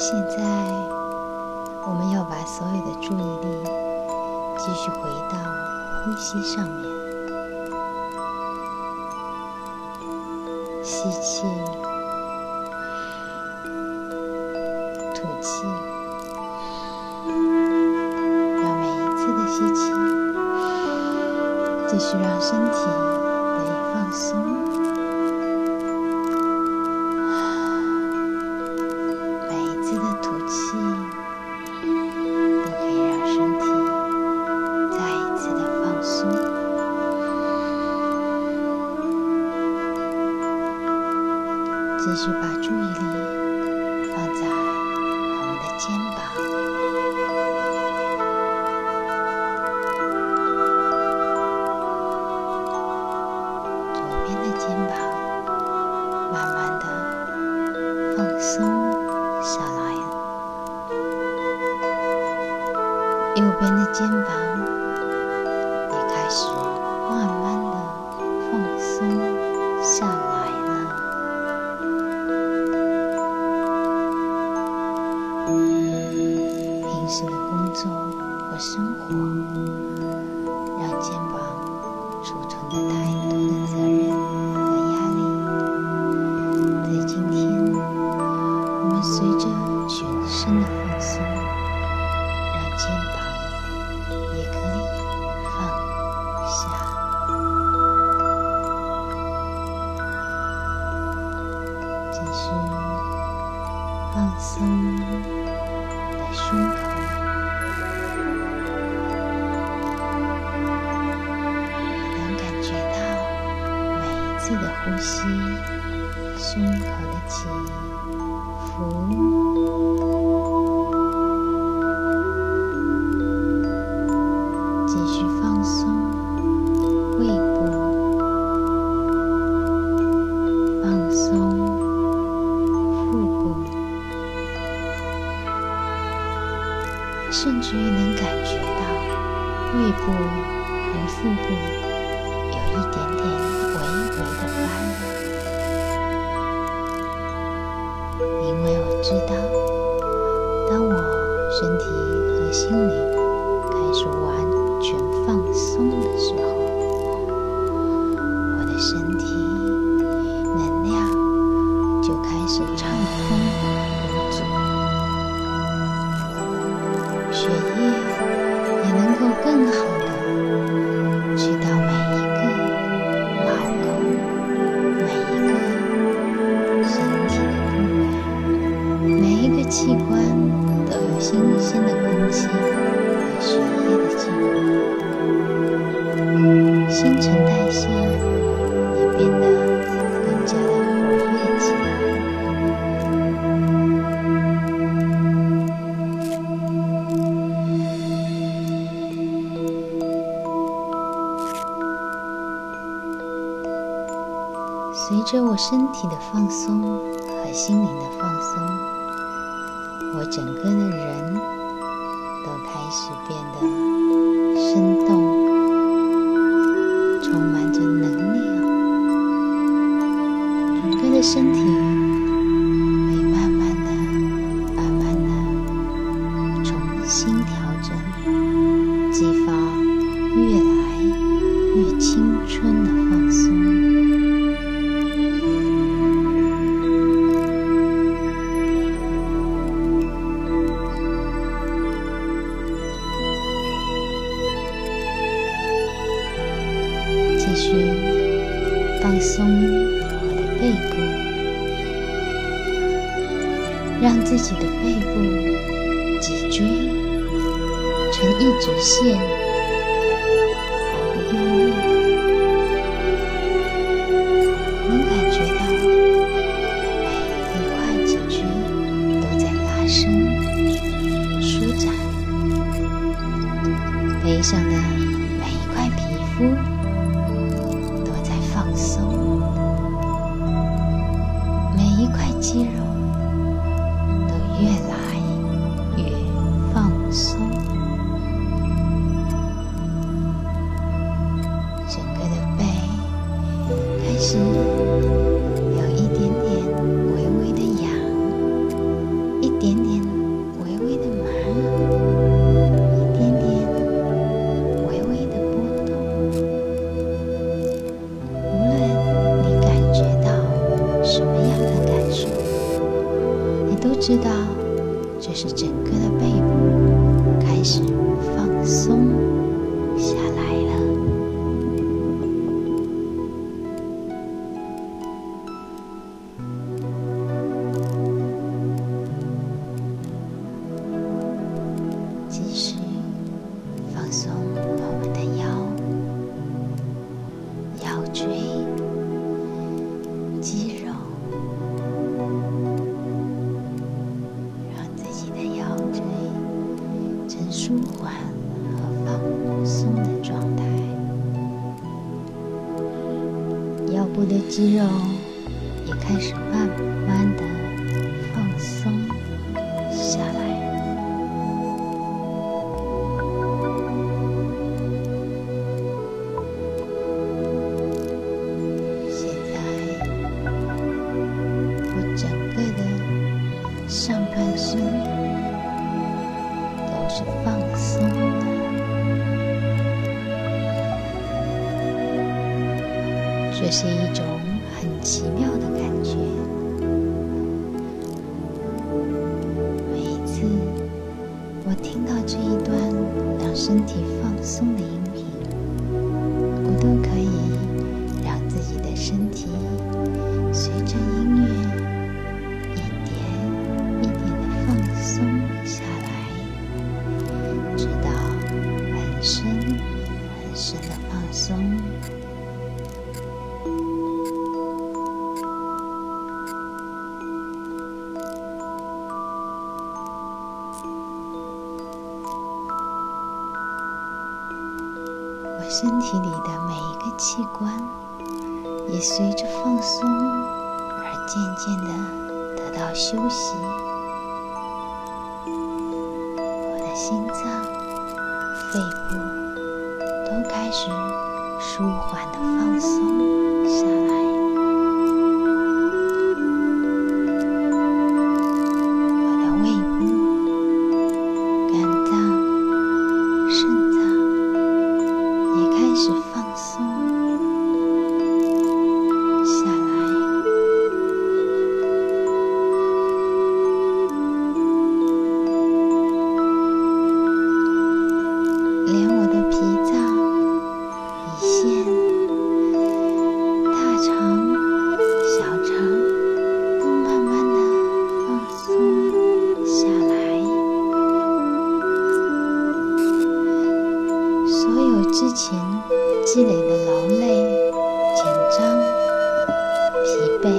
现在我们要把所有的注意力继续回到呼吸上面。吸气。吐气。让每一次的吸气。继续让身体得以放松。 감사합니다. 着我身体的放松和心灵的放松，我整个的人都开始变得生动。充满着能量，整个的身体。去放松我的背部，让自己的背部脊椎呈一直线，毫不用力。是有一点点微微的痒，一点点微微的麻，一点点微微的波动，无论你感觉到什么样的感受，你都知道，这是整个的背部开始放松下来了。肌肉也开始慢慢的放松下来。现在，我整个的上半身都是放松的，这是一种身体放松的一身体里的每一个器官也随着放松而渐渐的得到休息。我的心脏、肺部都开始舒缓的放松下来。前积累的劳累、紧张、疲惫，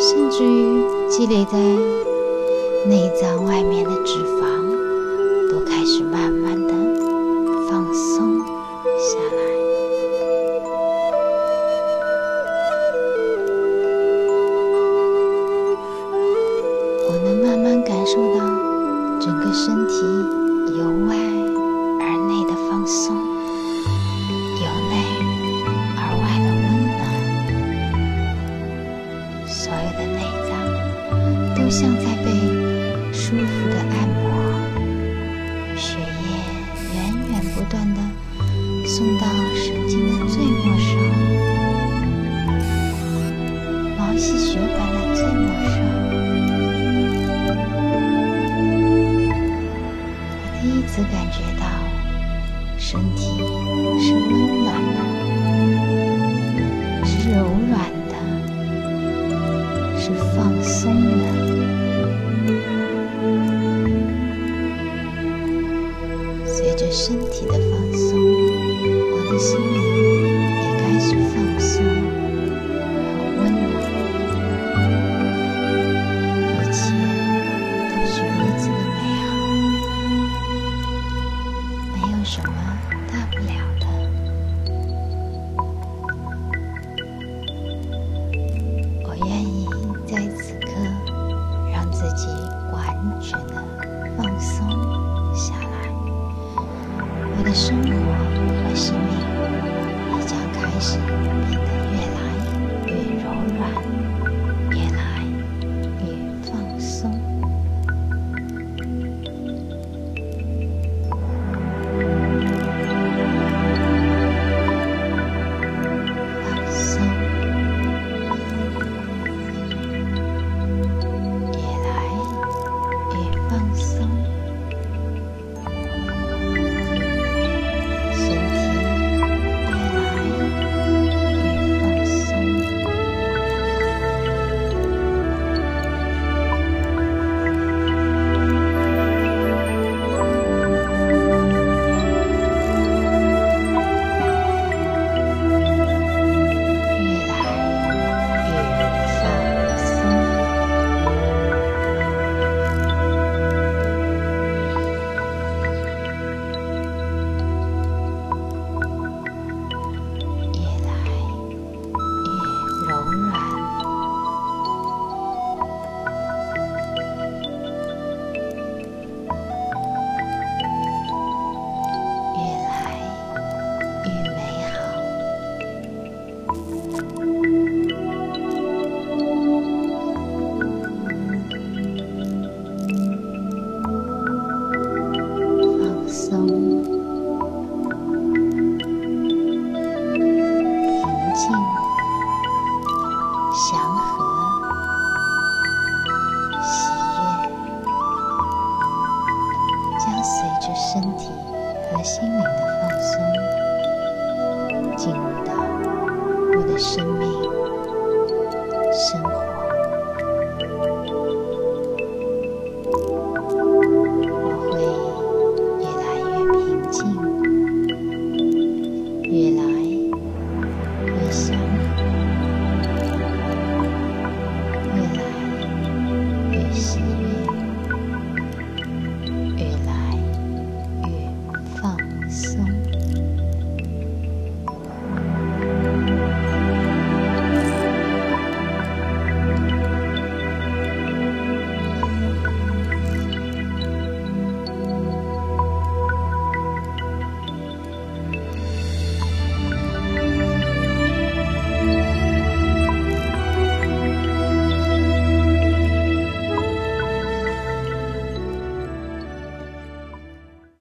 甚至于积累在内脏外面的脂肪，都开始慢慢的放松下来。我能慢慢感受到整个身体由外而内的放松，像在被着身体的放松，我的心灵也开始放松和温暖。一切都是如此的美好。没有什么大不了的。我愿意在此刻让自己完全的放松下来，的生活和生命也将开始变得越来